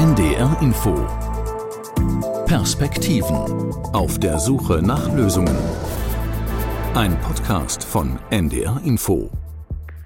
NDR Info Perspektiven auf der Suche nach Lösungen. Ein Podcast von NDR Info.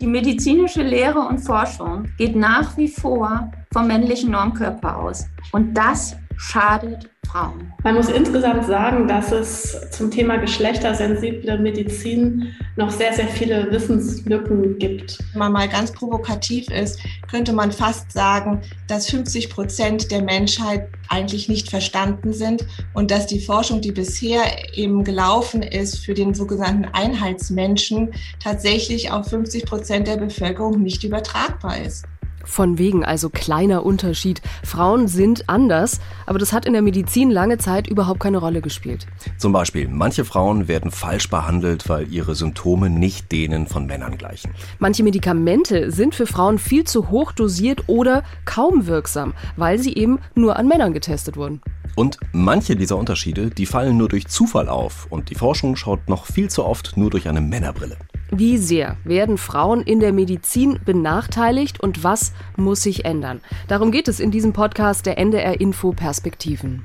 Die medizinische Lehre und Forschung geht nach wie vor vom männlichen Normkörper aus. Und das schadet Frauen. Man muss insgesamt sagen, dass es zum Thema geschlechtersensible Medizin noch sehr, sehr viele Wissenslücken gibt. Wenn man mal ganz provokativ ist, könnte man fast sagen, dass 50 Prozent der Menschheit eigentlich nicht verstanden sind und dass die Forschung, die bisher eben gelaufen ist für den sogenannten Einheitsmenschen, tatsächlich auf 50 Prozent der Bevölkerung nicht übertragbar ist. Von wegen also kleiner Unterschied. Frauen sind anders, aber das hat in der Medizin lange Zeit überhaupt keine Rolle gespielt. Zum Beispiel, manche Frauen werden falsch behandelt, weil ihre Symptome nicht denen von Männern gleichen. Manche Medikamente sind für Frauen viel zu hoch dosiert oder kaum wirksam, weil sie eben nur an Männern getestet wurden. Und manche dieser Unterschiede, die fallen nur durch Zufall auf und die Forschung schaut noch viel zu oft nur durch eine Männerbrille. Wie sehr werden Frauen in der Medizin benachteiligt und was muss sich ändern? Darum geht es in diesem Podcast der NDR Info Perspektiven.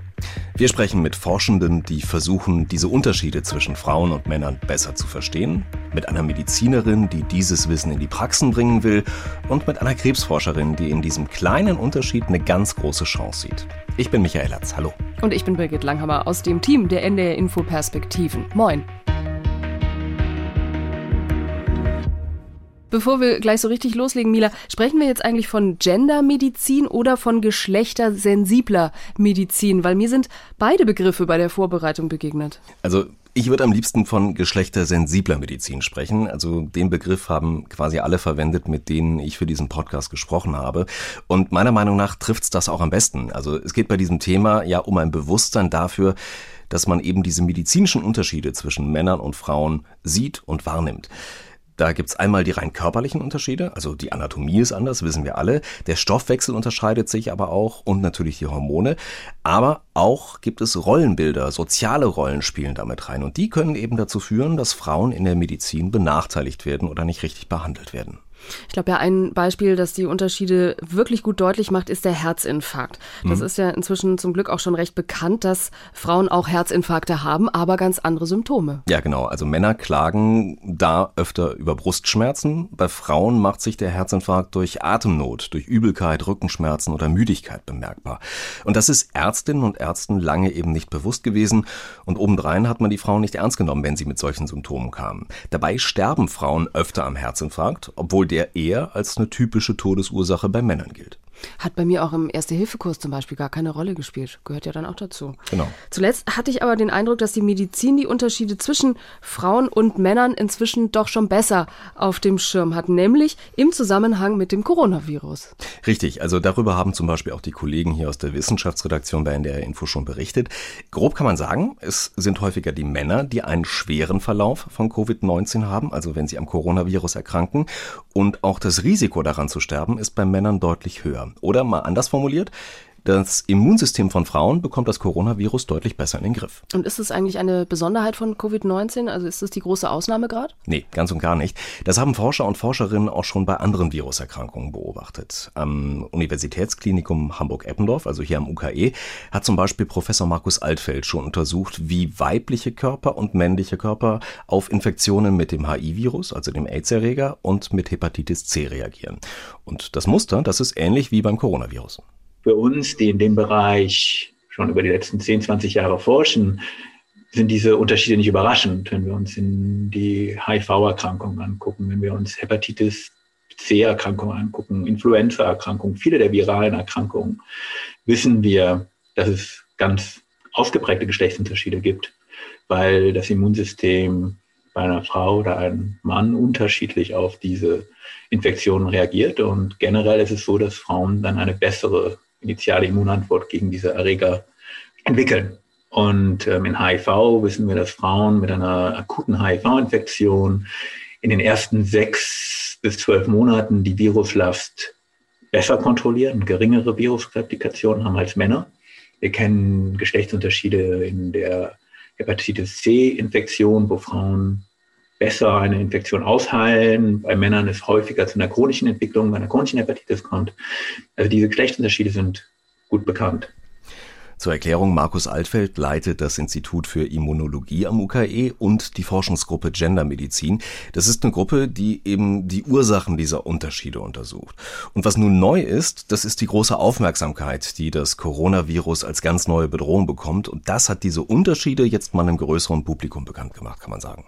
Wir sprechen mit Forschenden, die versuchen, diese Unterschiede zwischen Frauen und Männern besser zu verstehen, mit einer Medizinerin, die dieses Wissen in die Praxen bringen will und mit einer Krebsforscherin, die in diesem kleinen Unterschied eine ganz große Chance sieht. Ich bin Michael Herz, hallo. Und ich bin Birgit Langhammer aus dem Team der NDR Info Perspektiven. Moin. Bevor wir gleich so richtig loslegen, Mila, sprechen wir jetzt eigentlich von Gendermedizin oder von geschlechtersensibler Medizin? Weil mir sind beide Begriffe bei der Vorbereitung begegnet. Also ich würde am liebsten von geschlechtersensibler Medizin sprechen. Also den Begriff haben quasi alle verwendet, mit denen ich für diesen Podcast gesprochen habe. Und meiner Meinung nach trifft es das auch am besten. Also es geht bei diesem Thema ja um ein Bewusstsein dafür, dass man eben diese medizinischen Unterschiede zwischen Männern und Frauen sieht und wahrnimmt. Da gibt's einmal die rein körperlichen Unterschiede, also die Anatomie ist anders, wissen wir alle. Der Stoffwechsel unterscheidet sich aber auch und natürlich die Hormone. Aber auch gibt es Rollenbilder, soziale Rollen spielen damit rein. Und die können eben dazu führen, dass Frauen in der Medizin benachteiligt werden oder nicht richtig behandelt werden. Ich glaube ja, ein Beispiel, das die Unterschiede wirklich gut deutlich macht, ist der Herzinfarkt. Das mhm. ist ja inzwischen zum Glück auch schon recht bekannt, dass Frauen auch Herzinfarkte haben, aber ganz andere Symptome. Ja, genau. Also Männer klagen da öfter über Brustschmerzen. Bei Frauen macht sich der Herzinfarkt durch Atemnot, durch Übelkeit, Rückenschmerzen oder Müdigkeit bemerkbar. Und das ist Ärztinnen und Ärzten lange eben nicht bewusst gewesen. Und obendrein hat man die Frauen nicht ernst genommen, wenn sie mit solchen Symptomen kamen. Dabei sterben Frauen öfter am Herzinfarkt, obwohl der eher als eine typische Todesursache bei Männern gilt. Hat bei mir auch im Erste-Hilfe-Kurs zum Beispiel gar keine Rolle gespielt. Gehört ja dann auch dazu. Genau. Zuletzt hatte ich aber den Eindruck, dass die Medizin die Unterschiede zwischen Frauen und Männern inzwischen doch schon besser auf dem Schirm hat, nämlich im Zusammenhang mit dem Coronavirus. Richtig, also darüber haben zum Beispiel auch die Kollegen hier aus der Wissenschaftsredaktion bei NDR Info schon berichtet. Grob kann man sagen, es sind häufiger die Männer, die einen schweren Verlauf von Covid-19 haben, also wenn sie am Coronavirus erkranken. Und auch das Risiko daran zu sterben ist bei Männern deutlich höher. Oder mal anders formuliert, das Immunsystem von Frauen bekommt das Coronavirus deutlich besser in den Griff. Und ist es eigentlich eine Besonderheit von Covid-19? Also ist es die große Ausnahme gerade? Nee, ganz und gar nicht. Das haben Forscher und Forscherinnen auch schon bei anderen Viruserkrankungen beobachtet. Am Universitätsklinikum Hamburg-Eppendorf, also hier am UKE, hat zum Beispiel Professor Markus Altfeld schon untersucht, wie weibliche Körper und männliche Körper auf Infektionen mit dem HIV-Virus, also dem AIDS-Erreger, und mit Hepatitis C reagieren. Und das Muster, das ist ähnlich wie beim Coronavirus für uns, die in dem Bereich schon über die letzten 10, 20 Jahre forschen, sind diese Unterschiede nicht überraschend, wenn wir uns in die HIV-Erkrankungen angucken, wenn wir uns Hepatitis C-Erkrankungen angucken, Influenza-Erkrankungen, viele der viralen Erkrankungen, wissen wir, dass es ganz ausgeprägte Geschlechtsunterschiede gibt, weil das Immunsystem bei einer Frau oder einem Mann unterschiedlich auf diese Infektionen reagiert. Und generell ist es so, dass Frauen dann eine bessere initiale Immunantwort gegen diese Erreger entwickeln. Und ähm, in HIV wissen wir, dass Frauen mit einer akuten HIV-Infektion in den ersten sechs bis zwölf Monaten die Viruslast besser kontrollieren, geringere Virusreplikation haben als Männer. Wir kennen Geschlechtsunterschiede in der Hepatitis C-Infektion, wo Frauen besser eine Infektion ausheilen. Bei Männern ist häufiger zu einer chronischen Entwicklung, bei einer chronischen Hepatitis kommt. Also diese Geschlechtsunterschiede sind gut bekannt. Zur Erklärung, Markus Altfeld leitet das Institut für Immunologie am UKE und die Forschungsgruppe Gendermedizin. Das ist eine Gruppe, die eben die Ursachen dieser Unterschiede untersucht. Und was nun neu ist, das ist die große Aufmerksamkeit, die das Coronavirus als ganz neue Bedrohung bekommt. Und das hat diese Unterschiede jetzt mal einem größeren Publikum bekannt gemacht, kann man sagen.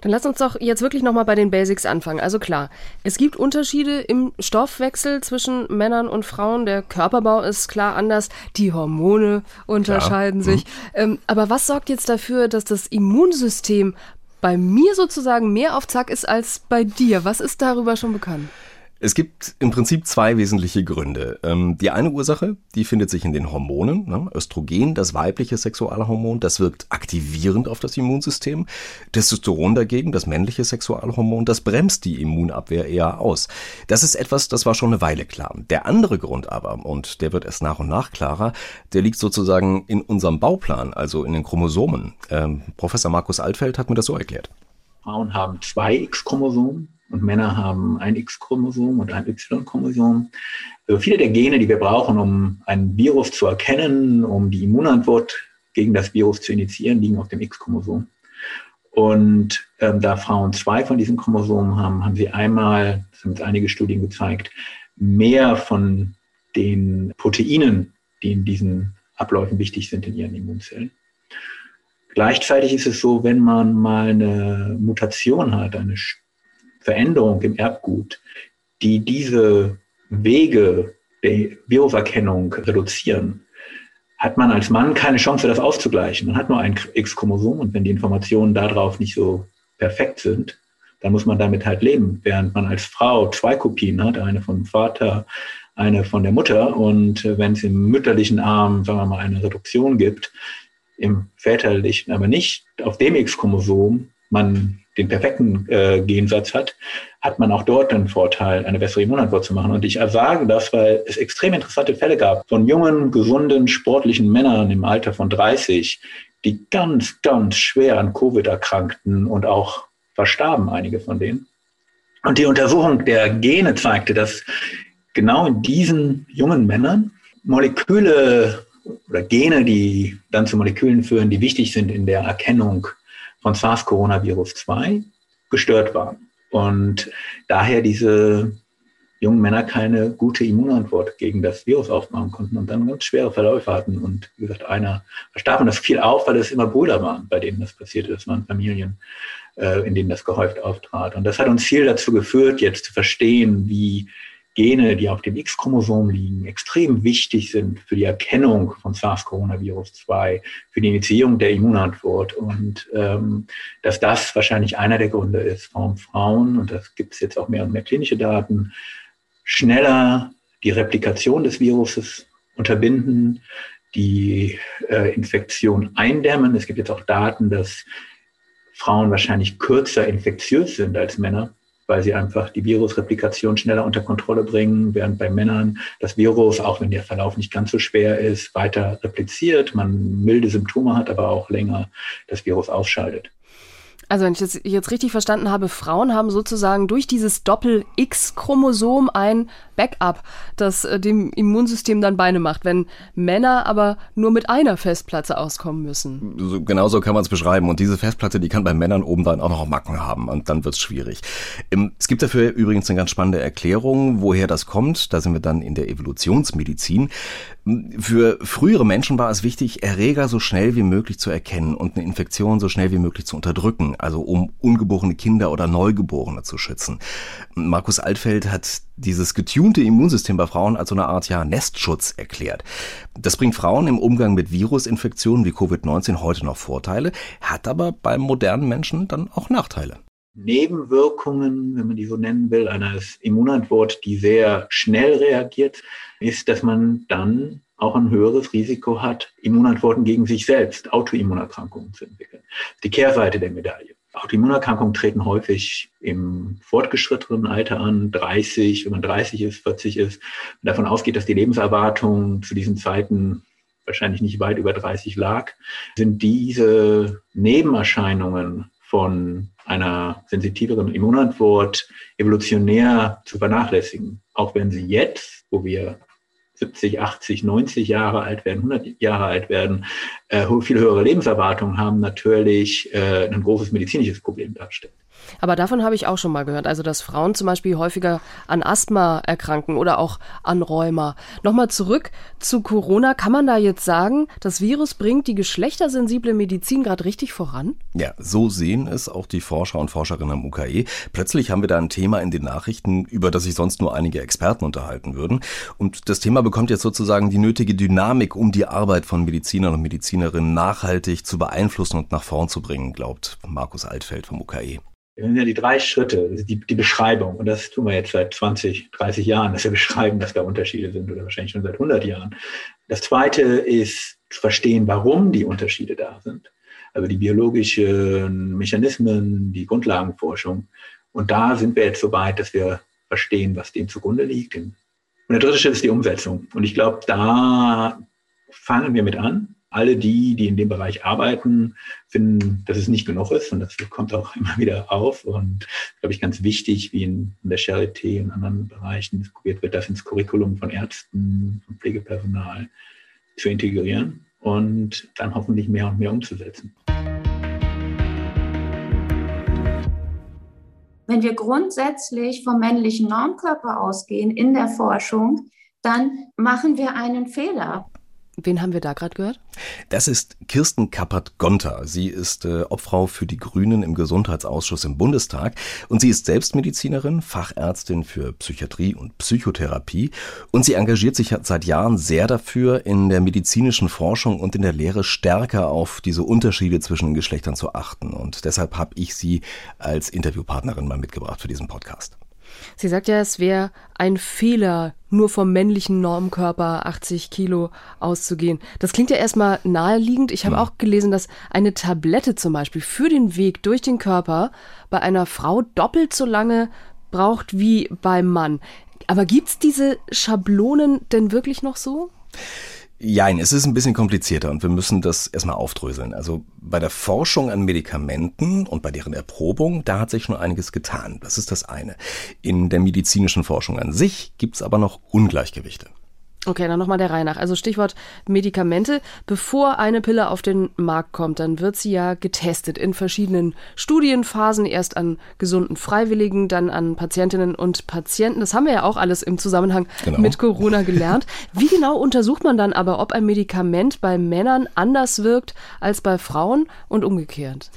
Dann lass uns doch jetzt wirklich nochmal bei den Basics anfangen. Also klar, es gibt Unterschiede im Stoffwechsel zwischen Männern und Frauen. Der Körperbau ist klar anders. Die Hormone unterscheiden klar. sich. Mhm. Ähm, aber was sorgt jetzt dafür, dass das Immunsystem bei mir sozusagen mehr auf Zack ist als bei dir? Was ist darüber schon bekannt? Es gibt im Prinzip zwei wesentliche Gründe. Ähm, die eine Ursache, die findet sich in den Hormonen. Ne? Östrogen, das weibliche Sexualhormon, das wirkt aktivierend auf das Immunsystem. Testosteron dagegen, das männliche Sexualhormon, das bremst die Immunabwehr eher aus. Das ist etwas, das war schon eine Weile klar. Der andere Grund aber, und der wird erst nach und nach klarer, der liegt sozusagen in unserem Bauplan, also in den Chromosomen. Ähm, Professor Markus Altfeld hat mir das so erklärt. Frauen haben zwei X-Chromosomen, und Männer haben ein X-Chromosom und ein Y-Chromosom. Also viele der Gene, die wir brauchen, um ein Virus zu erkennen, um die Immunantwort gegen das Virus zu initiieren, liegen auf dem X-Chromosom. Und ähm, da Frauen zwei von diesen Chromosomen haben, haben sie einmal, das haben jetzt einige Studien gezeigt, mehr von den Proteinen, die in diesen Abläufen wichtig sind in ihren Immunzellen. Gleichzeitig ist es so, wenn man mal eine Mutation hat, eine Veränderung im Erbgut, die diese Wege der Viruserkennung reduzieren, hat man als Mann keine Chance, das auszugleichen. Man hat nur ein X-Chromosom und wenn die Informationen darauf nicht so perfekt sind, dann muss man damit halt leben. Während man als Frau zwei Kopien hat, eine vom Vater, eine von der Mutter und wenn es im mütterlichen Arm, sagen wir mal, eine Reduktion gibt, im väterlichen aber nicht auf dem X-Chromosom, man den perfekten äh, Gensatz hat, hat man auch dort den Vorteil, eine bessere Immunantwort zu machen. Und ich sage das, weil es extrem interessante Fälle gab von jungen, gesunden, sportlichen Männern im Alter von 30, die ganz, ganz schwer an Covid erkrankten und auch verstarben, einige von denen. Und die Untersuchung der Gene zeigte, dass genau in diesen jungen Männern Moleküle oder Gene, die dann zu Molekülen führen, die wichtig sind in der Erkennung von SARS-Coronavirus-2 gestört waren. Und daher diese jungen Männer keine gute Immunantwort gegen das Virus aufbauen konnten und dann ganz schwere Verläufe hatten. Und wie gesagt, einer verstarb und das fiel auf, weil es immer Brüder waren, bei denen das passierte. Das waren Familien, äh, in denen das gehäuft auftrat. Und das hat uns viel dazu geführt, jetzt zu verstehen, wie Gene, die auf dem X-Chromosom liegen, extrem wichtig sind für die Erkennung von SARS-Coronavirus-2, für die Initiierung der Immunantwort und ähm, dass das wahrscheinlich einer der Gründe ist, warum Frauen, und das gibt es jetzt auch mehr und mehr klinische Daten, schneller die Replikation des Viruses unterbinden, die äh, Infektion eindämmen. Es gibt jetzt auch Daten, dass Frauen wahrscheinlich kürzer infektiös sind als Männer weil sie einfach die Virusreplikation schneller unter Kontrolle bringen, während bei Männern das Virus, auch wenn der Verlauf nicht ganz so schwer ist, weiter repliziert, man milde Symptome hat, aber auch länger das Virus ausschaltet. Also wenn ich das jetzt richtig verstanden habe, Frauen haben sozusagen durch dieses Doppel-X-Chromosom ein Backup, das äh, dem Immunsystem dann Beine macht, wenn Männer aber nur mit einer Festplatte auskommen müssen. So, genau so kann man es beschreiben. Und diese Festplatte, die kann bei Männern oben dann auch noch Macken haben und dann wird es schwierig. Es gibt dafür übrigens eine ganz spannende Erklärung, woher das kommt. Da sind wir dann in der Evolutionsmedizin. Für frühere Menschen war es wichtig, Erreger so schnell wie möglich zu erkennen und eine Infektion so schnell wie möglich zu unterdrücken, also um ungeborene Kinder oder Neugeborene zu schützen. Markus Altfeld hat dieses getunte Immunsystem bei Frauen als so eine Art ja, Nestschutz erklärt. Das bringt Frauen im Umgang mit Virusinfektionen wie Covid-19 heute noch Vorteile, hat aber beim modernen Menschen dann auch Nachteile. Nebenwirkungen, wenn man die so nennen will, eines Immunantwort, die sehr schnell reagiert, ist, dass man dann auch ein höheres Risiko hat, Immunantworten gegen sich selbst, Autoimmunerkrankungen zu entwickeln. Die Kehrseite der Medaille. Autoimmunerkrankungen treten häufig im fortgeschrittenen Alter an, 30, wenn man 30 ist, 40 ist, und davon ausgeht, dass die Lebenserwartung zu diesen Zeiten wahrscheinlich nicht weit über 30 lag, sind diese Nebenerscheinungen von einer sensitiveren Immunantwort evolutionär zu vernachlässigen. Auch wenn sie jetzt, wo wir 70, 80, 90 Jahre alt werden, 100 Jahre alt werden, äh, viel höhere Lebenserwartungen haben, natürlich äh, ein großes medizinisches Problem darstellt. Aber davon habe ich auch schon mal gehört. Also, dass Frauen zum Beispiel häufiger an Asthma erkranken oder auch an Rheuma. Nochmal zurück zu Corona. Kann man da jetzt sagen, das Virus bringt die geschlechtersensible Medizin gerade richtig voran? Ja, so sehen es auch die Forscher und Forscherinnen am UKE. Plötzlich haben wir da ein Thema in den Nachrichten, über das sich sonst nur einige Experten unterhalten würden. Und das Thema bekommt jetzt sozusagen die nötige Dynamik, um die Arbeit von Medizinern und Medizinerinnen nachhaltig zu beeinflussen und nach vorn zu bringen, glaubt Markus Altfeld vom UKE. Das sind ja die drei Schritte, die, die Beschreibung. Und das tun wir jetzt seit 20, 30 Jahren, dass wir beschreiben, dass da Unterschiede sind oder wahrscheinlich schon seit 100 Jahren. Das zweite ist zu verstehen, warum die Unterschiede da sind. Also die biologischen Mechanismen, die Grundlagenforschung. Und da sind wir jetzt so weit, dass wir verstehen, was dem zugrunde liegt. Und der dritte Schritt ist die Umsetzung. Und ich glaube, da fangen wir mit an alle die, die in dem Bereich arbeiten, finden, dass es nicht genug ist und das kommt auch immer wieder auf und glaube ich ganz wichtig, wie in, der Charité und anderen Bereichen diskutiert wird, das ins Curriculum von Ärzten und Pflegepersonal zu integrieren und dann hoffentlich mehr und mehr umzusetzen. Wenn wir grundsätzlich vom männlichen Normkörper ausgehen in der Forschung, dann machen wir einen Fehler. Wen haben wir da gerade gehört? Das ist Kirsten Kappert-Gonter. Sie ist äh, Obfrau für die Grünen im Gesundheitsausschuss im Bundestag und sie ist Selbstmedizinerin, Fachärztin für Psychiatrie und Psychotherapie und sie engagiert sich seit Jahren sehr dafür, in der medizinischen Forschung und in der Lehre stärker auf diese Unterschiede zwischen den Geschlechtern zu achten. Und deshalb habe ich sie als Interviewpartnerin mal mitgebracht für diesen Podcast. Sie sagt ja, es wäre ein Fehler, nur vom männlichen Normkörper 80 Kilo auszugehen. Das klingt ja erstmal naheliegend. Ich habe hm. auch gelesen, dass eine Tablette zum Beispiel für den Weg durch den Körper bei einer Frau doppelt so lange braucht wie beim Mann. Aber gibt es diese Schablonen denn wirklich noch so? Jein, es ist ein bisschen komplizierter und wir müssen das erstmal aufdröseln. Also bei der Forschung an Medikamenten und bei deren Erprobung, da hat sich schon einiges getan. Das ist das eine. In der medizinischen Forschung an sich gibt's aber noch Ungleichgewichte. Okay, dann nochmal der Reihe nach. Also Stichwort Medikamente. Bevor eine Pille auf den Markt kommt, dann wird sie ja getestet in verschiedenen Studienphasen. Erst an gesunden Freiwilligen, dann an Patientinnen und Patienten. Das haben wir ja auch alles im Zusammenhang genau. mit Corona gelernt. Wie genau untersucht man dann aber, ob ein Medikament bei Männern anders wirkt als bei Frauen und umgekehrt?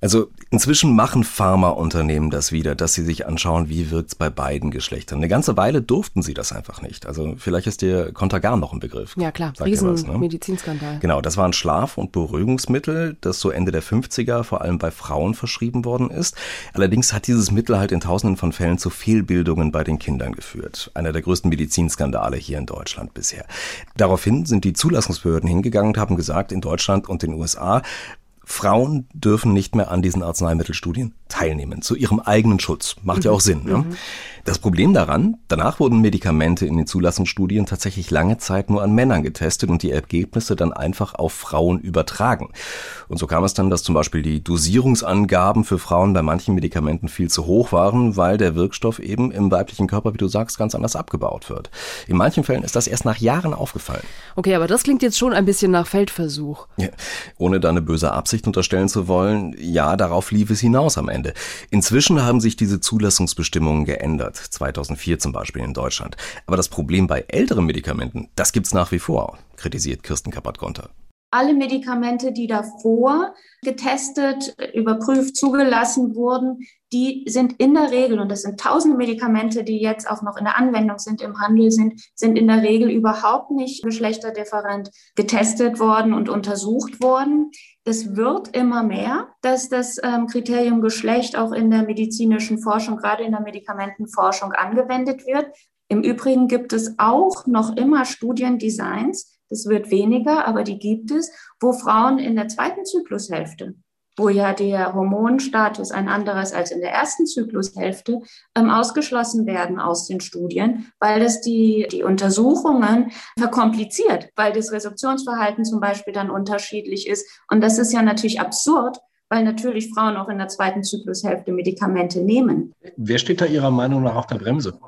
Also inzwischen machen Pharmaunternehmen das wieder, dass sie sich anschauen, wie wirkt's bei beiden Geschlechtern. Eine ganze Weile durften sie das einfach nicht. Also vielleicht ist dir Contagan noch ein Begriff. Ja klar, Riesenmedizinskandal. Ne? Genau, das war ein Schlaf- und Beruhigungsmittel, das so Ende der 50er vor allem bei Frauen verschrieben worden ist. Allerdings hat dieses Mittel halt in tausenden von Fällen zu Fehlbildungen bei den Kindern geführt. Einer der größten Medizinskandale hier in Deutschland bisher. Daraufhin sind die Zulassungsbehörden hingegangen und haben gesagt, in Deutschland und den USA, Frauen dürfen nicht mehr an diesen Arzneimittelstudien teilnehmen, zu ihrem eigenen Schutz. Macht ja auch Sinn. Ne? Mhm. Das Problem daran, danach wurden Medikamente in den Zulassungsstudien tatsächlich lange Zeit nur an Männern getestet und die Ergebnisse dann einfach auf Frauen übertragen. Und so kam es dann, dass zum Beispiel die Dosierungsangaben für Frauen bei manchen Medikamenten viel zu hoch waren, weil der Wirkstoff eben im weiblichen Körper, wie du sagst, ganz anders abgebaut wird. In manchen Fällen ist das erst nach Jahren aufgefallen. Okay, aber das klingt jetzt schon ein bisschen nach Feldversuch. Ja, ohne da eine böse Absicht unterstellen zu wollen, ja, darauf lief es hinaus am Ende. Inzwischen haben sich diese Zulassungsbestimmungen geändert. 2004 zum Beispiel in Deutschland. Aber das Problem bei älteren Medikamenten, das gibt's nach wie vor, kritisiert Kirsten Kappert-Gonter alle Medikamente, die davor getestet, überprüft, zugelassen wurden, die sind in der Regel, und das sind tausende Medikamente, die jetzt auch noch in der Anwendung sind, im Handel sind, sind in der Regel überhaupt nicht geschlechterdifferent getestet worden und untersucht worden. Es wird immer mehr, dass das ähm, Kriterium Geschlecht auch in der medizinischen Forschung, gerade in der Medikamentenforschung angewendet wird. Im Übrigen gibt es auch noch immer Studiendesigns, das wird weniger, aber die gibt es, wo Frauen in der zweiten Zyklushälfte, wo ja der Hormonstatus ein anderes als in der ersten Zyklushälfte, ähm, ausgeschlossen werden aus den Studien, weil das die, die Untersuchungen verkompliziert, weil das Resorptionsverhalten zum Beispiel dann unterschiedlich ist. Und das ist ja natürlich absurd, weil natürlich Frauen auch in der zweiten Zyklushälfte Medikamente nehmen. Wer steht da Ihrer Meinung nach auf der Bremse?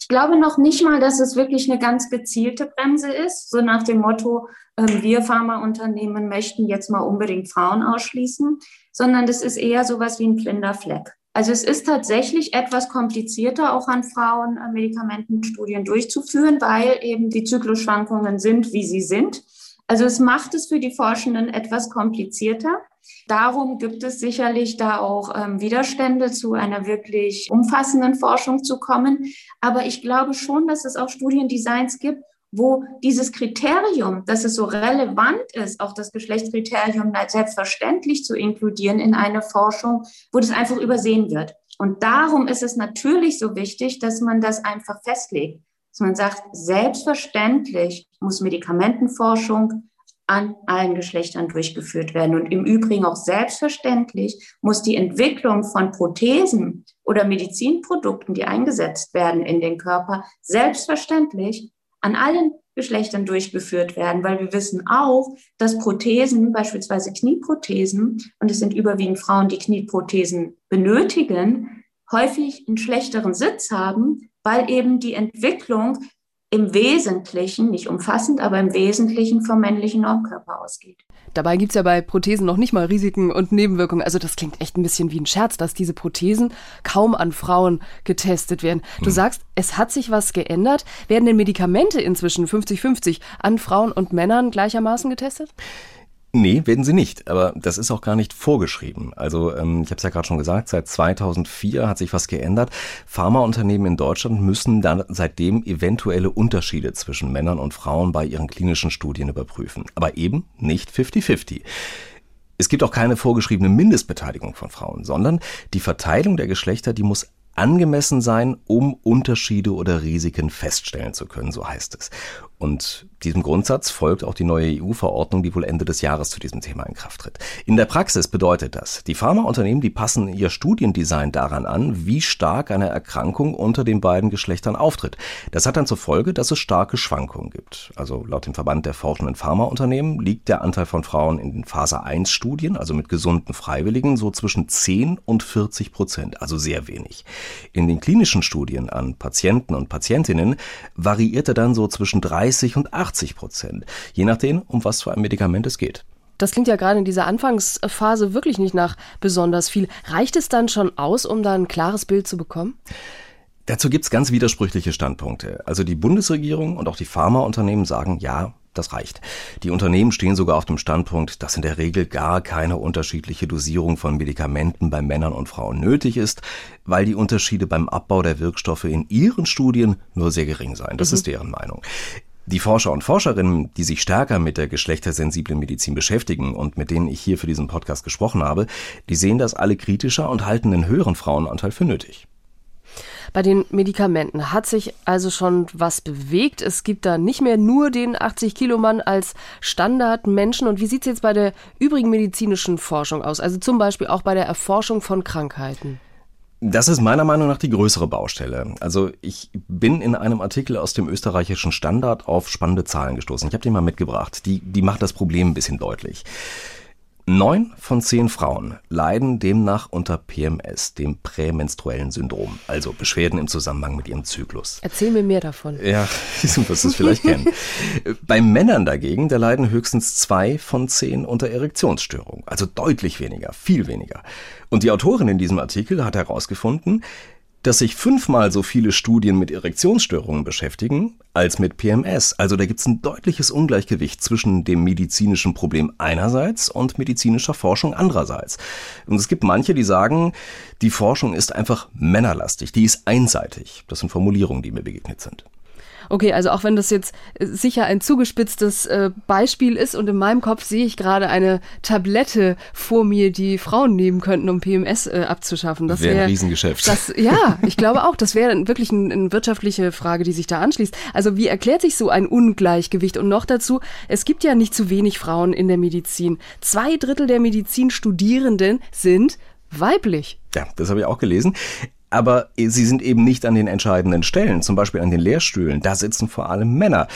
Ich glaube noch nicht mal, dass es wirklich eine ganz gezielte Bremse ist, so nach dem Motto, äh, wir Pharmaunternehmen möchten jetzt mal unbedingt Frauen ausschließen, sondern das ist eher sowas wie ein blinder Fleck. Also es ist tatsächlich etwas komplizierter, auch an Frauen äh, Medikamentenstudien durchzuführen, weil eben die Zyklusschwankungen sind, wie sie sind. Also es macht es für die Forschenden etwas komplizierter. Darum gibt es sicherlich da auch ähm, Widerstände, zu einer wirklich umfassenden Forschung zu kommen. Aber ich glaube schon, dass es auch Studiendesigns gibt, wo dieses Kriterium, dass es so relevant ist, auch das Geschlechtskriterium selbstverständlich zu inkludieren in eine Forschung, wo das einfach übersehen wird. Und darum ist es natürlich so wichtig, dass man das einfach festlegt. Dass man sagt, selbstverständlich muss Medikamentenforschung an allen Geschlechtern durchgeführt werden. Und im Übrigen auch selbstverständlich muss die Entwicklung von Prothesen oder Medizinprodukten, die eingesetzt werden in den Körper, selbstverständlich an allen Geschlechtern durchgeführt werden, weil wir wissen auch, dass Prothesen, beispielsweise Knieprothesen, und es sind überwiegend Frauen, die Knieprothesen benötigen, häufig einen schlechteren Sitz haben, weil eben die Entwicklung im Wesentlichen, nicht umfassend, aber im Wesentlichen vom männlichen Normkörper ausgeht. Dabei gibt es ja bei Prothesen noch nicht mal Risiken und Nebenwirkungen. Also das klingt echt ein bisschen wie ein Scherz, dass diese Prothesen kaum an Frauen getestet werden. Du hm. sagst, es hat sich was geändert. Werden denn Medikamente inzwischen 50-50 an Frauen und Männern gleichermaßen getestet? Nee, werden sie nicht. Aber das ist auch gar nicht vorgeschrieben. Also ähm, ich habe es ja gerade schon gesagt, seit 2004 hat sich was geändert. Pharmaunternehmen in Deutschland müssen dann seitdem eventuelle Unterschiede zwischen Männern und Frauen bei ihren klinischen Studien überprüfen. Aber eben nicht 50-50. Es gibt auch keine vorgeschriebene Mindestbeteiligung von Frauen, sondern die Verteilung der Geschlechter, die muss angemessen sein, um Unterschiede oder Risiken feststellen zu können, so heißt es. Und diesem Grundsatz folgt auch die neue EU-Verordnung, die wohl Ende des Jahres zu diesem Thema in Kraft tritt. In der Praxis bedeutet das, die Pharmaunternehmen, die passen ihr Studiendesign daran an, wie stark eine Erkrankung unter den beiden Geschlechtern auftritt. Das hat dann zur Folge, dass es starke Schwankungen gibt. Also laut dem Verband der forschenden Pharmaunternehmen liegt der Anteil von Frauen in den Phase 1 Studien, also mit gesunden Freiwilligen, so zwischen 10 und 40 Prozent, also sehr wenig. In den klinischen Studien an Patienten und Patientinnen variierte dann so zwischen 3 30 und 80 Prozent, je nachdem, um was für ein Medikament es geht. Das klingt ja gerade in dieser Anfangsphase wirklich nicht nach besonders viel. Reicht es dann schon aus, um da ein klares Bild zu bekommen? Dazu gibt es ganz widersprüchliche Standpunkte. Also die Bundesregierung und auch die Pharmaunternehmen sagen, ja, das reicht. Die Unternehmen stehen sogar auf dem Standpunkt, dass in der Regel gar keine unterschiedliche Dosierung von Medikamenten bei Männern und Frauen nötig ist, weil die Unterschiede beim Abbau der Wirkstoffe in ihren Studien nur sehr gering seien. Das mhm. ist deren Meinung. Die Forscher und Forscherinnen, die sich stärker mit der geschlechtersensiblen Medizin beschäftigen und mit denen ich hier für diesen Podcast gesprochen habe, die sehen das alle kritischer und halten den höheren Frauenanteil für nötig. Bei den Medikamenten hat sich also schon was bewegt. Es gibt da nicht mehr nur den 80-Kilo-Mann als Standardmenschen. Und wie sieht es jetzt bei der übrigen medizinischen Forschung aus? Also zum Beispiel auch bei der Erforschung von Krankheiten. Das ist meiner Meinung nach die größere Baustelle. Also ich bin in einem Artikel aus dem österreichischen Standard auf spannende Zahlen gestoßen. Ich habe den mal mitgebracht. Die, die macht das Problem ein bisschen deutlich. Neun von zehn Frauen leiden demnach unter PMS, dem prämenstruellen Syndrom, also Beschwerden im Zusammenhang mit ihrem Zyklus. Erzähl mir mehr davon. Ja, du wirst es vielleicht kennen. Bei Männern dagegen, da leiden höchstens zwei von zehn unter Erektionsstörungen, also deutlich weniger, viel weniger. Und die Autorin in diesem Artikel hat herausgefunden, dass sich fünfmal so viele Studien mit Erektionsstörungen beschäftigen als mit PMS. Also da gibt es ein deutliches Ungleichgewicht zwischen dem medizinischen Problem einerseits und medizinischer Forschung andererseits. Und es gibt manche, die sagen, die Forschung ist einfach männerlastig, die ist einseitig. Das sind Formulierungen, die mir begegnet sind. Okay, also auch wenn das jetzt äh, sicher ein zugespitztes äh, Beispiel ist und in meinem Kopf sehe ich gerade eine Tablette vor mir, die Frauen nehmen könnten, um PMS äh, abzuschaffen. Das wäre wär ein Riesengeschäft. Das, ja, ich glaube auch, das wäre wirklich eine ein wirtschaftliche Frage, die sich da anschließt. Also wie erklärt sich so ein Ungleichgewicht? Und noch dazu, es gibt ja nicht zu wenig Frauen in der Medizin. Zwei Drittel der Medizinstudierenden sind weiblich. Ja, das habe ich auch gelesen aber sie sind eben nicht an den entscheidenden Stellen, zum Beispiel an den Lehrstühlen. Da sitzen vor allem Männer.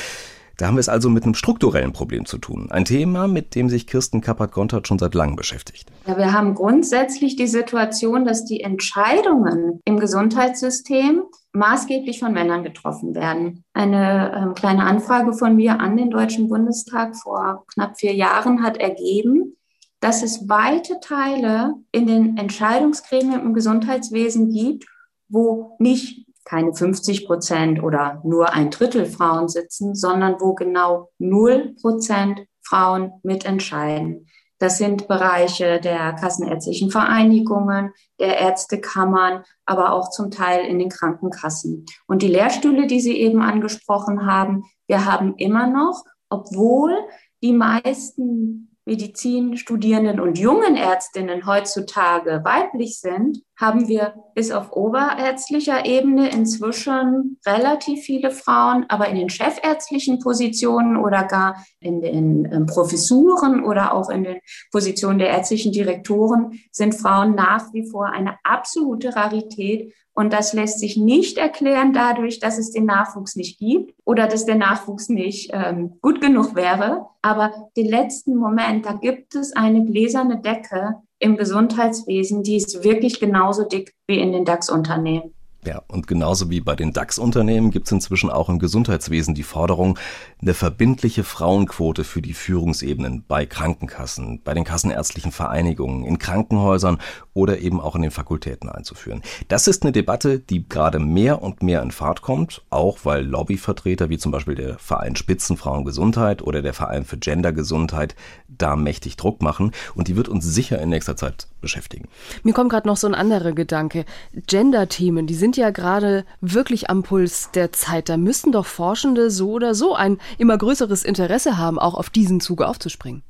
Da haben wir es also mit einem strukturellen Problem zu tun. Ein Thema, mit dem sich Kirsten Kappert-Gontard schon seit langem beschäftigt. Ja, wir haben grundsätzlich die Situation, dass die Entscheidungen im Gesundheitssystem maßgeblich von Männern getroffen werden. Eine ähm, kleine Anfrage von mir an den Deutschen Bundestag vor knapp vier Jahren hat ergeben, dass es weite Teile in den Entscheidungsgremien im Gesundheitswesen gibt, wo nicht keine 50 Prozent oder nur ein Drittel Frauen sitzen, sondern wo genau null Prozent Frauen mitentscheiden. Das sind Bereiche der kassenärztlichen Vereinigungen, der Ärztekammern, aber auch zum Teil in den Krankenkassen. Und die Lehrstühle, die Sie eben angesprochen haben, wir haben immer noch, obwohl die meisten Medizinstudierenden und jungen Ärztinnen heutzutage weiblich sind, haben wir bis auf oberärztlicher Ebene inzwischen relativ viele Frauen, aber in den chefärztlichen Positionen oder gar in den ähm, Professuren oder auch in den Positionen der ärztlichen Direktoren sind Frauen nach wie vor eine absolute Rarität. Und das lässt sich nicht erklären dadurch, dass es den Nachwuchs nicht gibt oder dass der Nachwuchs nicht ähm, gut genug wäre. Aber den letzten Moment, da gibt es eine gläserne Decke, im Gesundheitswesen, die ist wirklich genauso dick wie in den DAX-Unternehmen. Ja, und genauso wie bei den DAX-Unternehmen gibt es inzwischen auch im Gesundheitswesen die Forderung, eine verbindliche Frauenquote für die Führungsebenen bei Krankenkassen, bei den kassenärztlichen Vereinigungen, in Krankenhäusern oder eben auch in den Fakultäten einzuführen. Das ist eine Debatte, die gerade mehr und mehr in Fahrt kommt, auch weil Lobbyvertreter wie zum Beispiel der Verein Spitzenfrauengesundheit oder der Verein für Gendergesundheit da mächtig Druck machen und die wird uns sicher in nächster Zeit beschäftigen. Mir kommt gerade noch so ein anderer Gedanke. Gender-Themen, die sind ja gerade wirklich am Puls der Zeit. Da müssten doch Forschende so oder so ein immer größeres Interesse haben, auch auf diesen Zug aufzuspringen.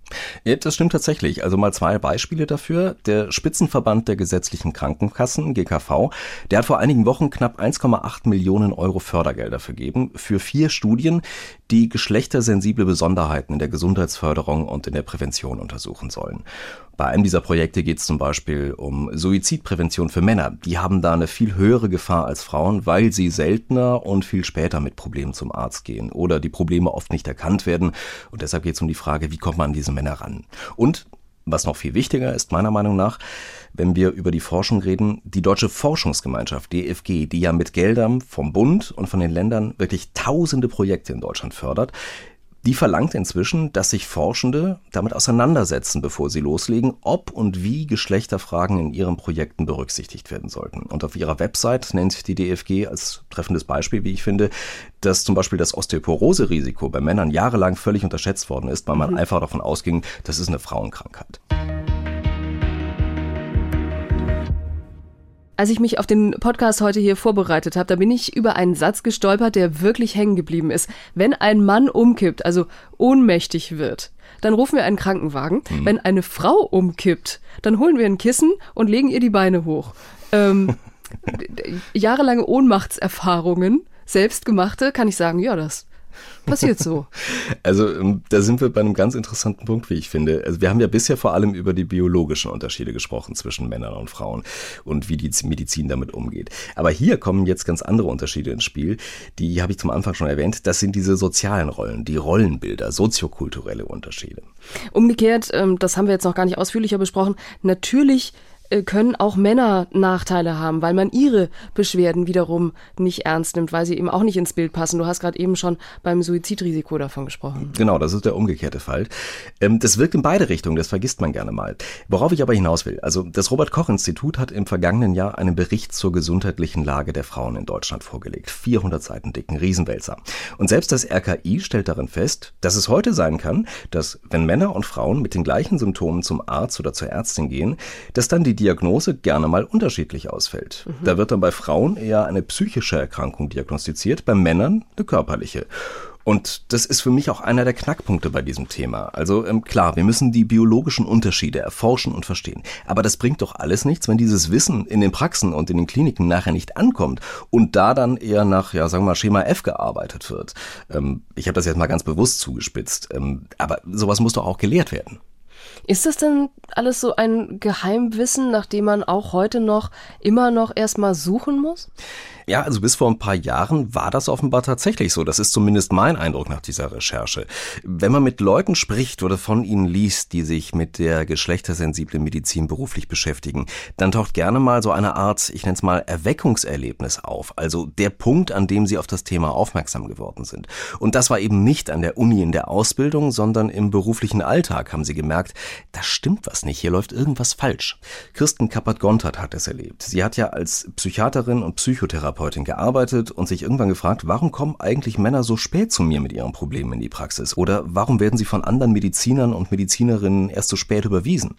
Ja, das stimmt tatsächlich. Also mal zwei Beispiele dafür. Der Spitzenverband der gesetzlichen Krankenkassen, GKV, der hat vor einigen Wochen knapp 1,8 Millionen Euro Fördergelder vergeben für vier Studien, die geschlechtersensible Besonderheiten in der Gesundheitsförderung und in der Prävention untersuchen sollen. Bei einem dieser Projekte geht es zum Beispiel um Suizidprävention für Männer. Die haben da eine viel höhere Gefahr als Frauen, weil sie seltener und viel später mit Problemen zum Arzt gehen oder die Probleme oft nicht erkannt werden. Und deshalb geht es um die Frage, wie kommt man an diese Männer ran? Und was noch viel wichtiger ist, meiner Meinung nach, wenn wir über die Forschung reden, die Deutsche Forschungsgemeinschaft DFG, die ja mit Geldern vom Bund und von den Ländern wirklich tausende Projekte in Deutschland fördert, die verlangt inzwischen, dass sich Forschende damit auseinandersetzen, bevor sie loslegen, ob und wie Geschlechterfragen in ihren Projekten berücksichtigt werden sollten. Und auf ihrer Website nennt die DFG als treffendes Beispiel, wie ich finde, dass zum Beispiel das Osteoporose-Risiko bei Männern jahrelang völlig unterschätzt worden ist, weil man mhm. einfach davon ausging, das ist eine Frauenkrankheit. Als ich mich auf den Podcast heute hier vorbereitet habe, da bin ich über einen Satz gestolpert, der wirklich hängen geblieben ist. Wenn ein Mann umkippt, also ohnmächtig wird, dann rufen wir einen Krankenwagen. Mhm. Wenn eine Frau umkippt, dann holen wir ein Kissen und legen ihr die Beine hoch. Ähm, jahrelange Ohnmachtserfahrungen, selbstgemachte, kann ich sagen, ja, das Passiert so. Also ähm, da sind wir bei einem ganz interessanten Punkt, wie ich finde. Also wir haben ja bisher vor allem über die biologischen Unterschiede gesprochen zwischen Männern und Frauen und wie die Medizin damit umgeht. Aber hier kommen jetzt ganz andere Unterschiede ins Spiel. Die habe ich zum Anfang schon erwähnt. Das sind diese sozialen Rollen, die Rollenbilder, soziokulturelle Unterschiede. Umgekehrt, ähm, das haben wir jetzt noch gar nicht ausführlicher besprochen, natürlich können auch Männer Nachteile haben, weil man ihre Beschwerden wiederum nicht ernst nimmt, weil sie eben auch nicht ins Bild passen. Du hast gerade eben schon beim Suizidrisiko davon gesprochen. Genau, das ist der umgekehrte Fall. Ähm, das wirkt in beide Richtungen, das vergisst man gerne mal. Worauf ich aber hinaus will, also das Robert Koch Institut hat im vergangenen Jahr einen Bericht zur gesundheitlichen Lage der Frauen in Deutschland vorgelegt. 400 Seiten dicken Riesenwälzer. Und selbst das RKI stellt darin fest, dass es heute sein kann, dass wenn Männer und Frauen mit den gleichen Symptomen zum Arzt oder zur Ärztin gehen, dass dann die Diagnose gerne mal unterschiedlich ausfällt. Mhm. Da wird dann bei Frauen eher eine psychische Erkrankung diagnostiziert, bei Männern eine körperliche. Und das ist für mich auch einer der Knackpunkte bei diesem Thema. Also ähm, klar, wir müssen die biologischen Unterschiede erforschen und verstehen. Aber das bringt doch alles nichts, wenn dieses Wissen in den Praxen und in den Kliniken nachher nicht ankommt und da dann eher nach, ja, sagen wir mal, Schema F gearbeitet wird. Ähm, ich habe das jetzt mal ganz bewusst zugespitzt. Ähm, aber sowas muss doch auch gelehrt werden. Ist das denn alles so ein Geheimwissen, nach dem man auch heute noch immer noch erstmal suchen muss? Ja, also bis vor ein paar Jahren war das offenbar tatsächlich so. Das ist zumindest mein Eindruck nach dieser Recherche. Wenn man mit Leuten spricht oder von ihnen liest, die sich mit der geschlechtersensiblen Medizin beruflich beschäftigen, dann taucht gerne mal so eine Art, ich nenne es mal, Erweckungserlebnis auf. Also der Punkt, an dem sie auf das Thema aufmerksam geworden sind. Und das war eben nicht an der Uni in der Ausbildung, sondern im beruflichen Alltag haben sie gemerkt, da stimmt was nicht, hier läuft irgendwas falsch. Kirsten Kappert-Gontert hat es erlebt. Sie hat ja als Psychiaterin und Psychotherapeutin Psychotherapeutin gearbeitet und sich irgendwann gefragt, warum kommen eigentlich Männer so spät zu mir mit ihren Problemen in die Praxis? Oder warum werden sie von anderen Medizinern und Medizinerinnen erst so spät überwiesen?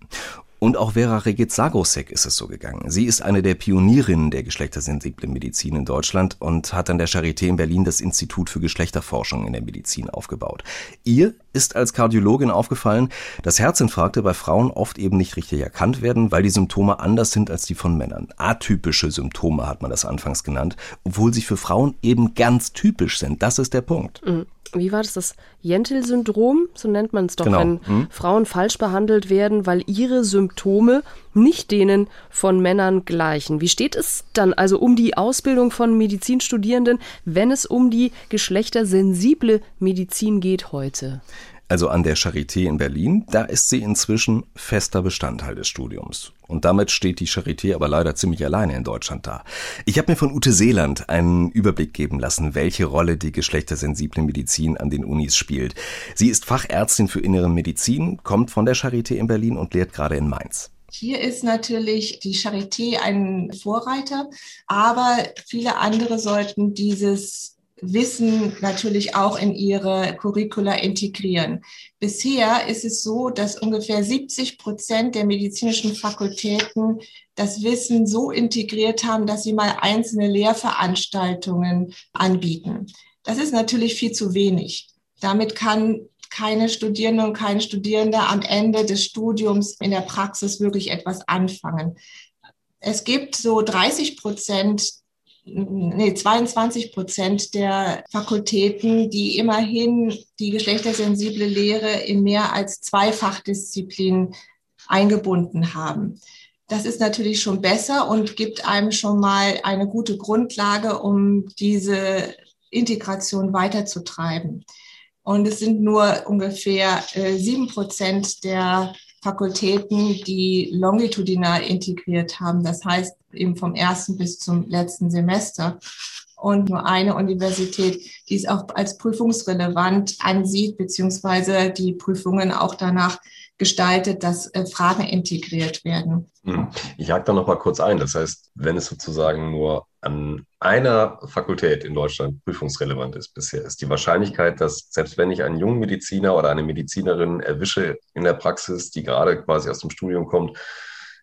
Und auch Vera Regic-Sagosek ist es so gegangen. Sie ist eine der Pionierinnen der geschlechtersensiblen Medizin in Deutschland und hat an der Charité in Berlin das Institut für Geschlechterforschung in der Medizin aufgebaut. Ihr ist als Kardiologin aufgefallen, dass Herzinfarkte bei Frauen oft eben nicht richtig erkannt werden, weil die Symptome anders sind als die von Männern. Atypische Symptome hat man das anfangs genannt, obwohl sie für Frauen eben ganz typisch sind. Das ist der Punkt. Mhm wie war das, das Jentel-Syndrom, so nennt man es doch, genau. wenn hm. Frauen falsch behandelt werden, weil ihre Symptome nicht denen von Männern gleichen. Wie steht es dann also um die Ausbildung von Medizinstudierenden, wenn es um die geschlechtersensible Medizin geht heute? Also an der Charité in Berlin, da ist sie inzwischen fester Bestandteil des Studiums. Und damit steht die Charité aber leider ziemlich alleine in Deutschland da. Ich habe mir von Ute Seeland einen Überblick geben lassen, welche Rolle die geschlechtersensible Medizin an den Unis spielt. Sie ist Fachärztin für innere Medizin, kommt von der Charité in Berlin und lehrt gerade in Mainz. Hier ist natürlich die Charité ein Vorreiter, aber viele andere sollten dieses Wissen natürlich auch in ihre Curricula integrieren. Bisher ist es so, dass ungefähr 70 Prozent der medizinischen Fakultäten das Wissen so integriert haben, dass sie mal einzelne Lehrveranstaltungen anbieten. Das ist natürlich viel zu wenig. Damit kann keine Studierende und kein Studierender am Ende des Studiums in der Praxis wirklich etwas anfangen. Es gibt so 30 Prozent nee, 22 Prozent der Fakultäten, die immerhin die geschlechtersensible Lehre in mehr als zwei Fachdisziplinen eingebunden haben. Das ist natürlich schon besser und gibt einem schon mal eine gute Grundlage, um diese Integration weiterzutreiben. Und es sind nur ungefähr äh, sieben Prozent der Fakultäten, die longitudinal integriert haben. Das heißt, eben vom ersten bis zum letzten Semester. Und nur eine Universität, die es auch als prüfungsrelevant ansieht, beziehungsweise die Prüfungen auch danach gestaltet, dass äh, Fragen integriert werden. Hm. Ich hake da noch mal kurz ein. Das heißt, wenn es sozusagen nur an einer Fakultät in Deutschland prüfungsrelevant ist bisher, ist die Wahrscheinlichkeit, dass selbst wenn ich einen jungen Mediziner oder eine Medizinerin erwische in der Praxis, die gerade quasi aus dem Studium kommt,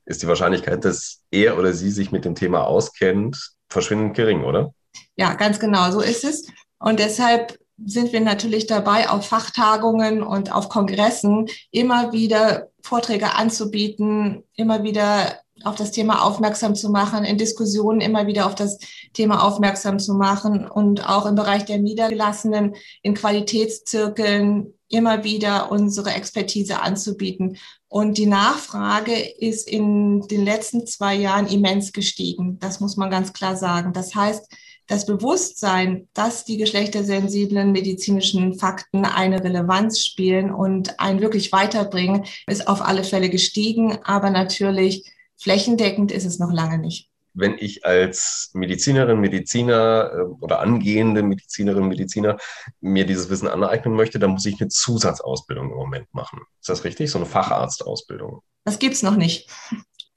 ist die Wahrscheinlichkeit, dass er oder sie sich mit dem Thema auskennt, verschwindend gering, oder? Ja, ganz genau, so ist es. Und deshalb sind wir natürlich dabei, auf Fachtagungen und auf Kongressen immer wieder Vorträge anzubieten, immer wieder auf das Thema aufmerksam zu machen, in Diskussionen immer wieder auf das Thema aufmerksam zu machen und auch im Bereich der Niedergelassenen in Qualitätszirkeln immer wieder unsere Expertise anzubieten. Und die Nachfrage ist in den letzten zwei Jahren immens gestiegen. Das muss man ganz klar sagen. Das heißt, das Bewusstsein, dass die geschlechtersensiblen medizinischen Fakten eine Relevanz spielen und einen wirklich weiterbringen, ist auf alle Fälle gestiegen. Aber natürlich flächendeckend ist es noch lange nicht. Wenn ich als Medizinerin, Mediziner äh, oder angehende Medizinerin, Mediziner mir dieses Wissen aneignen möchte, dann muss ich eine Zusatzausbildung im Moment machen. Ist das richtig? So eine Facharztausbildung? Das gibt's noch nicht.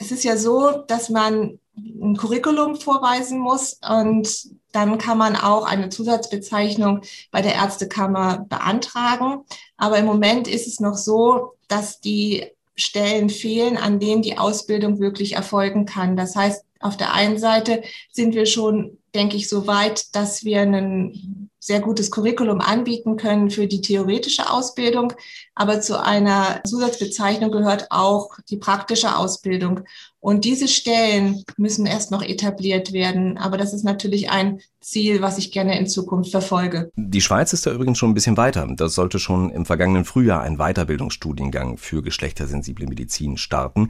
Es ist ja so, dass man ein Curriculum vorweisen muss und dann kann man auch eine Zusatzbezeichnung bei der Ärztekammer beantragen. Aber im Moment ist es noch so, dass die Stellen fehlen, an denen die Ausbildung wirklich erfolgen kann. Das heißt, auf der einen Seite sind wir schon, denke ich, so weit, dass wir ein sehr gutes Curriculum anbieten können für die theoretische Ausbildung. Aber zu einer Zusatzbezeichnung gehört auch die praktische Ausbildung. Und diese Stellen müssen erst noch etabliert werden. Aber das ist natürlich ein Ziel, was ich gerne in Zukunft verfolge. Die Schweiz ist da übrigens schon ein bisschen weiter. Das sollte schon im vergangenen Frühjahr ein Weiterbildungsstudiengang für geschlechtersensible Medizin starten,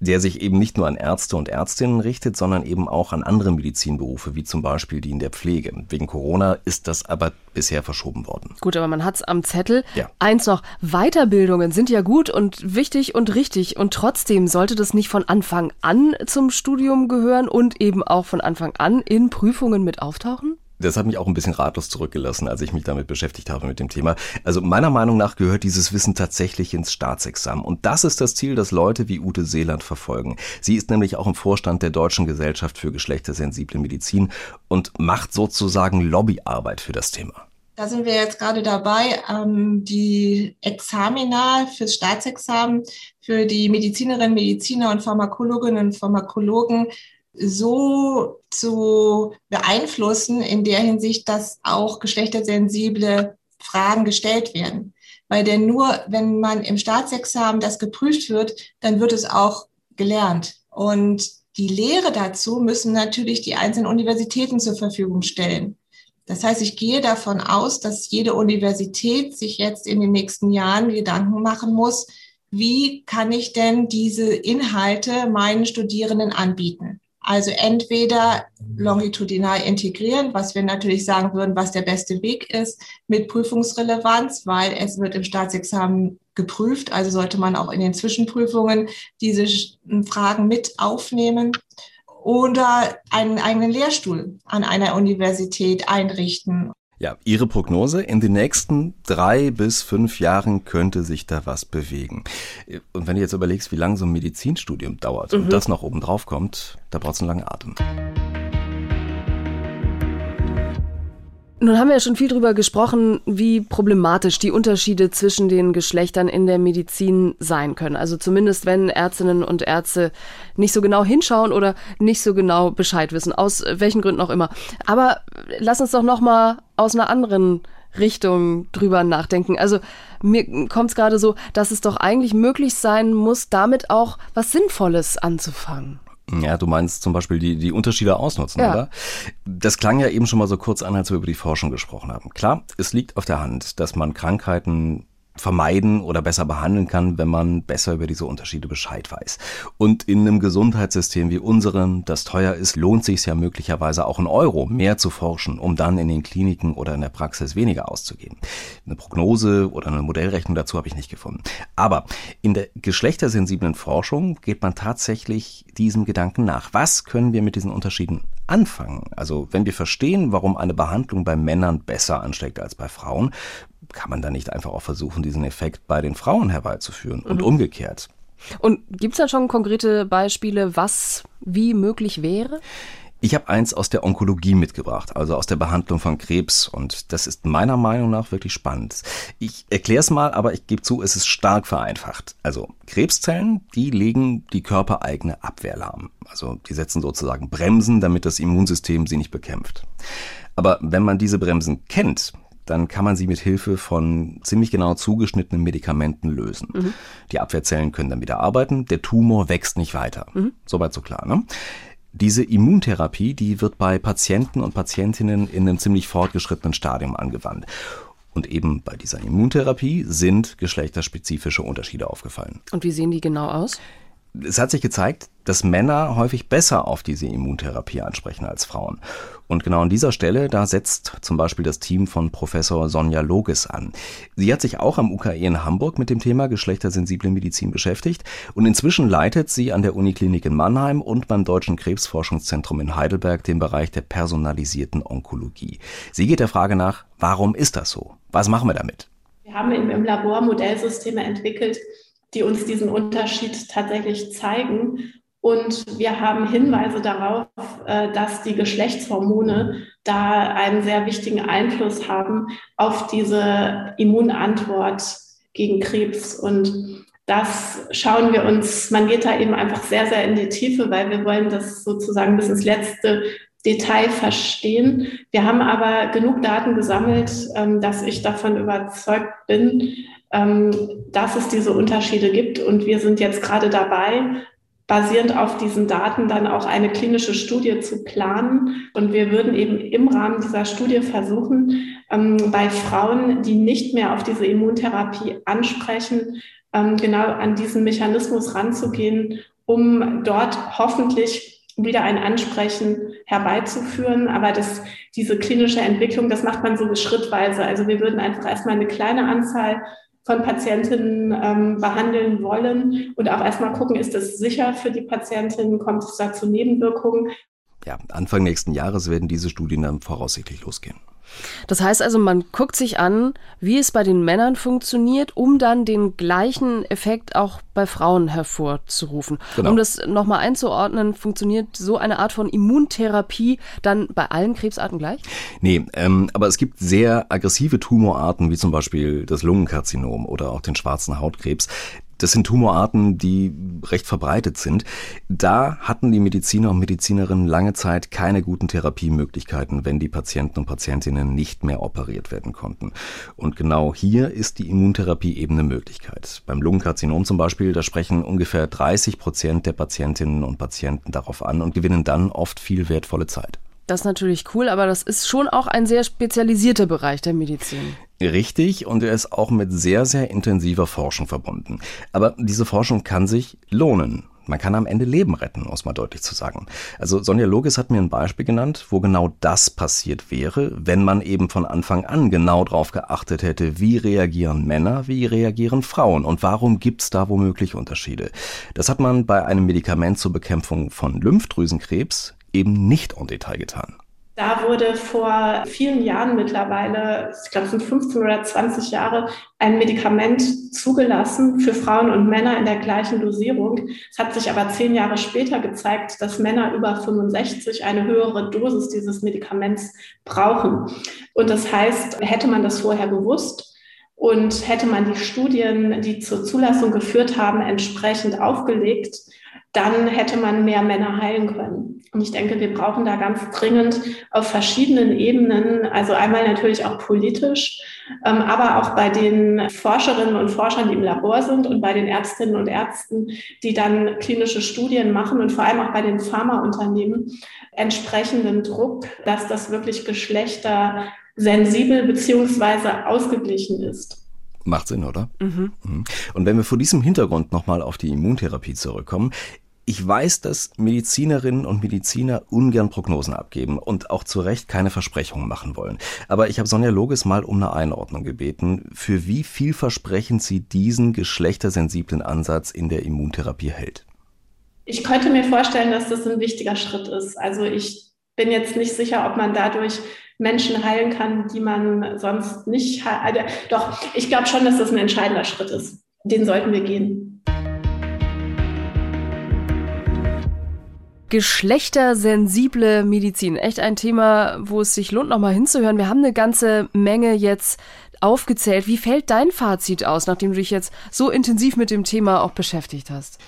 der sich eben nicht nur an Ärzte und Ärztinnen richtet, sondern eben auch an andere Medizinberufe, wie zum Beispiel die in der Pflege. Wegen Corona ist das aber bisher verschoben worden. Gut, aber man hat es am Zettel. Ja. Eins noch, Weiterbildungen sind ja gut und wichtig und richtig und trotzdem sollte das nicht von Anfang an zum Studium gehören und eben auch von Anfang an in Prüfungen mit auftauchen? Das hat mich auch ein bisschen ratlos zurückgelassen, als ich mich damit beschäftigt habe mit dem Thema. Also meiner Meinung nach gehört dieses Wissen tatsächlich ins Staatsexamen. Und das ist das Ziel, das Leute wie Ute Seeland verfolgen. Sie ist nämlich auch im Vorstand der Deutschen Gesellschaft für geschlechtersensible Medizin und macht sozusagen Lobbyarbeit für das Thema. Da sind wir jetzt gerade dabei, ähm, die Examina fürs Staatsexamen für die Medizinerinnen, Mediziner und Pharmakologinnen und Pharmakologen so zu beeinflussen in der Hinsicht, dass auch geschlechtersensible Fragen gestellt werden. Weil denn nur, wenn man im Staatsexamen das geprüft wird, dann wird es auch gelernt. Und die Lehre dazu müssen natürlich die einzelnen Universitäten zur Verfügung stellen. Das heißt, ich gehe davon aus, dass jede Universität sich jetzt in den nächsten Jahren Gedanken machen muss, wie kann ich denn diese Inhalte meinen Studierenden anbieten? Also entweder longitudinal integrieren, was wir natürlich sagen würden, was der beste Weg ist, mit Prüfungsrelevanz, weil es wird im Staatsexamen geprüft, also sollte man auch in den Zwischenprüfungen diese Fragen mit aufnehmen oder einen eigenen Lehrstuhl an einer Universität einrichten. Ja, Ihre Prognose, in den nächsten drei bis fünf Jahren könnte sich da was bewegen. Und wenn du jetzt überlegst, wie lange so ein Medizinstudium dauert mhm. und das noch oben drauf kommt, da braucht es einen langen Atem. Nun haben wir ja schon viel darüber gesprochen, wie problematisch die Unterschiede zwischen den Geschlechtern in der Medizin sein können. Also zumindest wenn Ärztinnen und Ärzte nicht so genau hinschauen oder nicht so genau Bescheid wissen, aus welchen Gründen auch immer. Aber lass uns doch noch mal aus einer anderen Richtung drüber nachdenken. Also mir kommt es gerade so, dass es doch eigentlich möglich sein muss, damit auch was Sinnvolles anzufangen. Ja, du meinst zum Beispiel die, die Unterschiede ausnutzen, ja. oder? Das klang ja eben schon mal so kurz an, als wir über die Forschung gesprochen haben. Klar, es liegt auf der Hand, dass man Krankheiten vermeiden oder besser behandeln kann, wenn man besser über diese Unterschiede Bescheid weiß. Und in einem Gesundheitssystem wie unserem, das teuer ist, lohnt sich ja möglicherweise auch ein Euro mehr zu forschen, um dann in den Kliniken oder in der Praxis weniger auszugeben. Eine Prognose oder eine Modellrechnung dazu habe ich nicht gefunden. Aber in der geschlechtersensiblen Forschung geht man tatsächlich diesem Gedanken nach. Was können wir mit diesen Unterschieden anfangen? Also wenn wir verstehen, warum eine Behandlung bei Männern besser ansteckt als bei Frauen, kann man da nicht einfach auch versuchen, diesen Effekt bei den Frauen herbeizuführen und mhm. umgekehrt? Und gibt es da schon konkrete Beispiele, was wie möglich wäre? Ich habe eins aus der Onkologie mitgebracht, also aus der Behandlung von Krebs. Und das ist meiner Meinung nach wirklich spannend. Ich erkläre es mal, aber ich gebe zu, es ist stark vereinfacht. Also Krebszellen, die legen die körpereigene Abwehr lahm. Also die setzen sozusagen Bremsen, damit das Immunsystem sie nicht bekämpft. Aber wenn man diese Bremsen kennt, dann kann man sie mit Hilfe von ziemlich genau zugeschnittenen Medikamenten lösen. Mhm. Die Abwehrzellen können dann wieder arbeiten, der Tumor wächst nicht weiter. Mhm. Soweit so klar. Ne? Diese Immuntherapie, die wird bei Patienten und Patientinnen in einem ziemlich fortgeschrittenen Stadium angewandt. Und eben bei dieser Immuntherapie sind geschlechterspezifische Unterschiede aufgefallen. Und wie sehen die genau aus? Es hat sich gezeigt, dass Männer häufig besser auf diese Immuntherapie ansprechen als Frauen. Und genau an dieser Stelle, da setzt zum Beispiel das Team von Professor Sonja Loges an. Sie hat sich auch am UKE in Hamburg mit dem Thema geschlechtersensible Medizin beschäftigt und inzwischen leitet sie an der Uniklinik in Mannheim und beim Deutschen Krebsforschungszentrum in Heidelberg den Bereich der personalisierten Onkologie. Sie geht der Frage nach, warum ist das so? Was machen wir damit? Wir haben im Labor Modellsysteme entwickelt, die uns diesen Unterschied tatsächlich zeigen. Und wir haben Hinweise darauf, äh, dass die Geschlechtshormone da einen sehr wichtigen Einfluss haben auf diese Immunantwort gegen Krebs. Und das schauen wir uns, man geht da eben einfach sehr, sehr in die Tiefe, weil wir wollen das sozusagen bis ins letzte Detail verstehen. Wir haben aber genug Daten gesammelt, ähm, dass ich davon überzeugt bin, ähm, dass es diese Unterschiede gibt. Und wir sind jetzt gerade dabei, basierend auf diesen Daten dann auch eine klinische Studie zu planen. Und wir würden eben im Rahmen dieser Studie versuchen, ähm, bei Frauen, die nicht mehr auf diese Immuntherapie ansprechen, ähm, genau an diesen Mechanismus ranzugehen, um dort hoffentlich wieder ein Ansprechen herbeizuführen. Aber das, diese klinische Entwicklung, das macht man so schrittweise. Also wir würden einfach erstmal eine kleine Anzahl von Patientinnen ähm, behandeln wollen und auch erstmal gucken, ist das sicher für die Patientin, kommt es da zu Nebenwirkungen. Ja, Anfang nächsten Jahres werden diese Studien dann voraussichtlich losgehen. Das heißt also, man guckt sich an, wie es bei den Männern funktioniert, um dann den gleichen Effekt auch bei Frauen hervorzurufen. Genau. Um das nochmal einzuordnen, funktioniert so eine Art von Immuntherapie dann bei allen Krebsarten gleich? Nee, ähm, aber es gibt sehr aggressive Tumorarten, wie zum Beispiel das Lungenkarzinom oder auch den schwarzen Hautkrebs. Das sind Tumorarten, die recht verbreitet sind. Da hatten die Mediziner und Medizinerinnen lange Zeit keine guten Therapiemöglichkeiten, wenn die Patienten und Patientinnen nicht mehr operiert werden konnten. Und genau hier ist die Immuntherapie eben eine Möglichkeit. Beim Lungenkarzinom zum Beispiel, da sprechen ungefähr 30 Prozent der Patientinnen und Patienten darauf an und gewinnen dann oft viel wertvolle Zeit. Das ist natürlich cool, aber das ist schon auch ein sehr spezialisierter Bereich der Medizin. Richtig, und er ist auch mit sehr, sehr intensiver Forschung verbunden. Aber diese Forschung kann sich lohnen. Man kann am Ende Leben retten, muss mal deutlich zu sagen. Also Sonja Logis hat mir ein Beispiel genannt, wo genau das passiert wäre, wenn man eben von Anfang an genau darauf geachtet hätte, wie reagieren Männer, wie reagieren Frauen und warum gibt's da womöglich Unterschiede. Das hat man bei einem Medikament zur Bekämpfung von Lymphdrüsenkrebs eben nicht en Detail getan. Da wurde vor vielen Jahren mittlerweile, ich glaube es sind 15 oder 20 Jahre, ein Medikament zugelassen für Frauen und Männer in der gleichen Dosierung. Es hat sich aber zehn Jahre später gezeigt, dass Männer über 65 eine höhere Dosis dieses Medikaments brauchen. Und das heißt, hätte man das vorher gewusst, und hätte man die Studien, die zur Zulassung geführt haben, entsprechend aufgelegt, dann hätte man mehr Männer heilen können. Und ich denke, wir brauchen da ganz dringend auf verschiedenen Ebenen, also einmal natürlich auch politisch, ähm, aber auch bei den Forscherinnen und Forschern, die im Labor sind und bei den Ärztinnen und Ärzten, die dann klinische Studien machen und vor allem auch bei den Pharmaunternehmen entsprechenden Druck, dass das wirklich geschlechtersensibel beziehungsweise ausgeglichen ist. Macht Sinn, oder? Mhm. mhm. Und wenn wir vor diesem Hintergrund nochmal auf die Immuntherapie zurückkommen, ich weiß, dass Medizinerinnen und Mediziner ungern Prognosen abgeben und auch zu Recht keine Versprechungen machen wollen. Aber ich habe Sonja Loges mal um eine Einordnung gebeten, für wie vielversprechend sie diesen geschlechtersensiblen Ansatz in der Immuntherapie hält. Ich könnte mir vorstellen, dass das ein wichtiger Schritt ist. Also ich bin jetzt nicht sicher, ob man dadurch Menschen heilen kann, die man sonst nicht heilt. Also, doch, ich glaube schon, dass das ein entscheidender Schritt ist. Den sollten wir gehen. Geschlechtersensible Medizin. Echt ein Thema, wo es sich lohnt, nochmal hinzuhören. Wir haben eine ganze Menge jetzt aufgezählt. Wie fällt dein Fazit aus, nachdem du dich jetzt so intensiv mit dem Thema auch beschäftigt hast?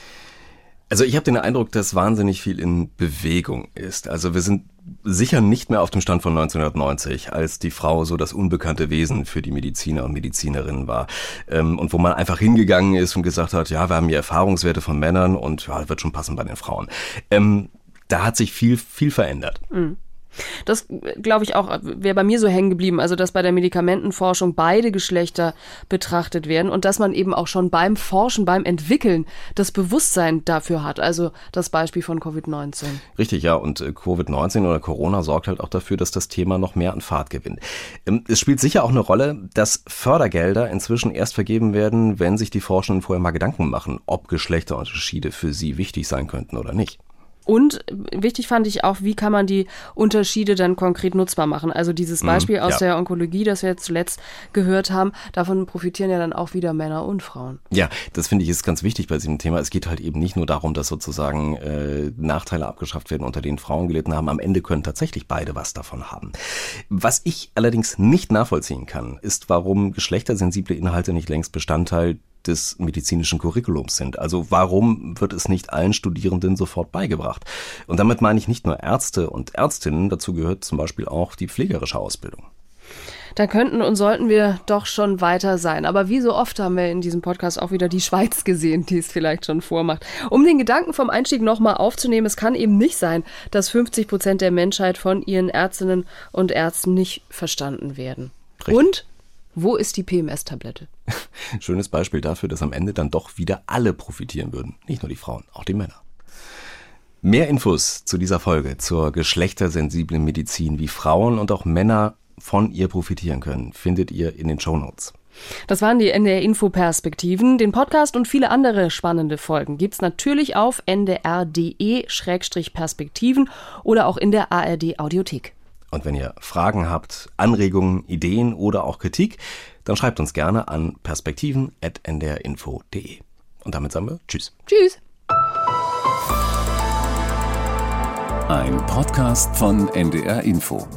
Also ich habe den Eindruck, dass wahnsinnig viel in Bewegung ist. Also wir sind sicher nicht mehr auf dem Stand von 1990, als die Frau so das unbekannte Wesen für die Mediziner und Medizinerinnen war. Ähm, und wo man einfach hingegangen ist und gesagt hat, ja, wir haben hier Erfahrungswerte von Männern und ja, wird schon passen bei den Frauen. Ähm, da hat sich viel, viel verändert. Mhm. Das glaube ich auch, wäre bei mir so hängen geblieben, also dass bei der Medikamentenforschung beide Geschlechter betrachtet werden und dass man eben auch schon beim Forschen, beim Entwickeln das Bewusstsein dafür hat. Also das Beispiel von Covid-19. Richtig, ja. Und äh, Covid-19 oder Corona sorgt halt auch dafür, dass das Thema noch mehr an Fahrt gewinnt. Ähm, es spielt sicher auch eine Rolle, dass Fördergelder inzwischen erst vergeben werden, wenn sich die Forschenden vorher mal Gedanken machen, ob Geschlechterunterschiede für sie wichtig sein könnten oder nicht. Und wichtig fand ich auch, wie kann man die Unterschiede dann konkret nutzbar machen. Also dieses mhm, Beispiel mhm, aus ja. der Onkologie, das wir jetzt zuletzt gehört haben, davon profitieren ja dann auch wieder Männer und Frauen. Ja, das finde ich ist ganz wichtig bei diesem Thema. Es geht halt eben nicht nur darum, dass sozusagen äh, Nachteile abgeschafft werden, unter denen Frauen gelitten haben. Am Ende können tatsächlich beide was davon haben. Was ich allerdings nicht nachvollziehen kann, ist, warum geschlechtersensible Inhalte nicht längst Bestandteil des medizinischen Curriculums sind. Also warum wird es nicht allen Studierenden sofort beigebracht? Und damit meine ich nicht nur Ärzte und Ärztinnen, dazu gehört zum Beispiel auch die pflegerische Ausbildung. Da könnten und sollten wir doch schon weiter sein. Aber wie so oft haben wir in diesem Podcast auch wieder die Schweiz gesehen, die es vielleicht schon vormacht. Um den Gedanken vom Einstieg nochmal aufzunehmen, es kann eben nicht sein, dass 50 Prozent der Menschheit von ihren Ärztinnen und Ärzten nicht verstanden werden. Richtig. Und wo ist die PMS-Tablette? Schönes Beispiel dafür, dass am Ende dann doch wieder alle profitieren würden. Nicht nur die Frauen, auch die Männer. Mehr Infos zu dieser Folge, zur geschlechtersensiblen Medizin, wie Frauen und auch Männer von ihr profitieren können, findet ihr in den Show Notes. Das waren die NDR Info Perspektiven. Den Podcast und viele andere spannende Folgen gibt's natürlich auf ndr.de-perspektiven oder auch in der ARD Audiothek. Und wenn ihr Fragen habt, Anregungen, Ideen oder auch Kritik, dann schreibt uns gerne an perspektiven.ndrinfo.de. Und damit sagen wir Tschüss. Tschüss. Ein Podcast von NDR Info.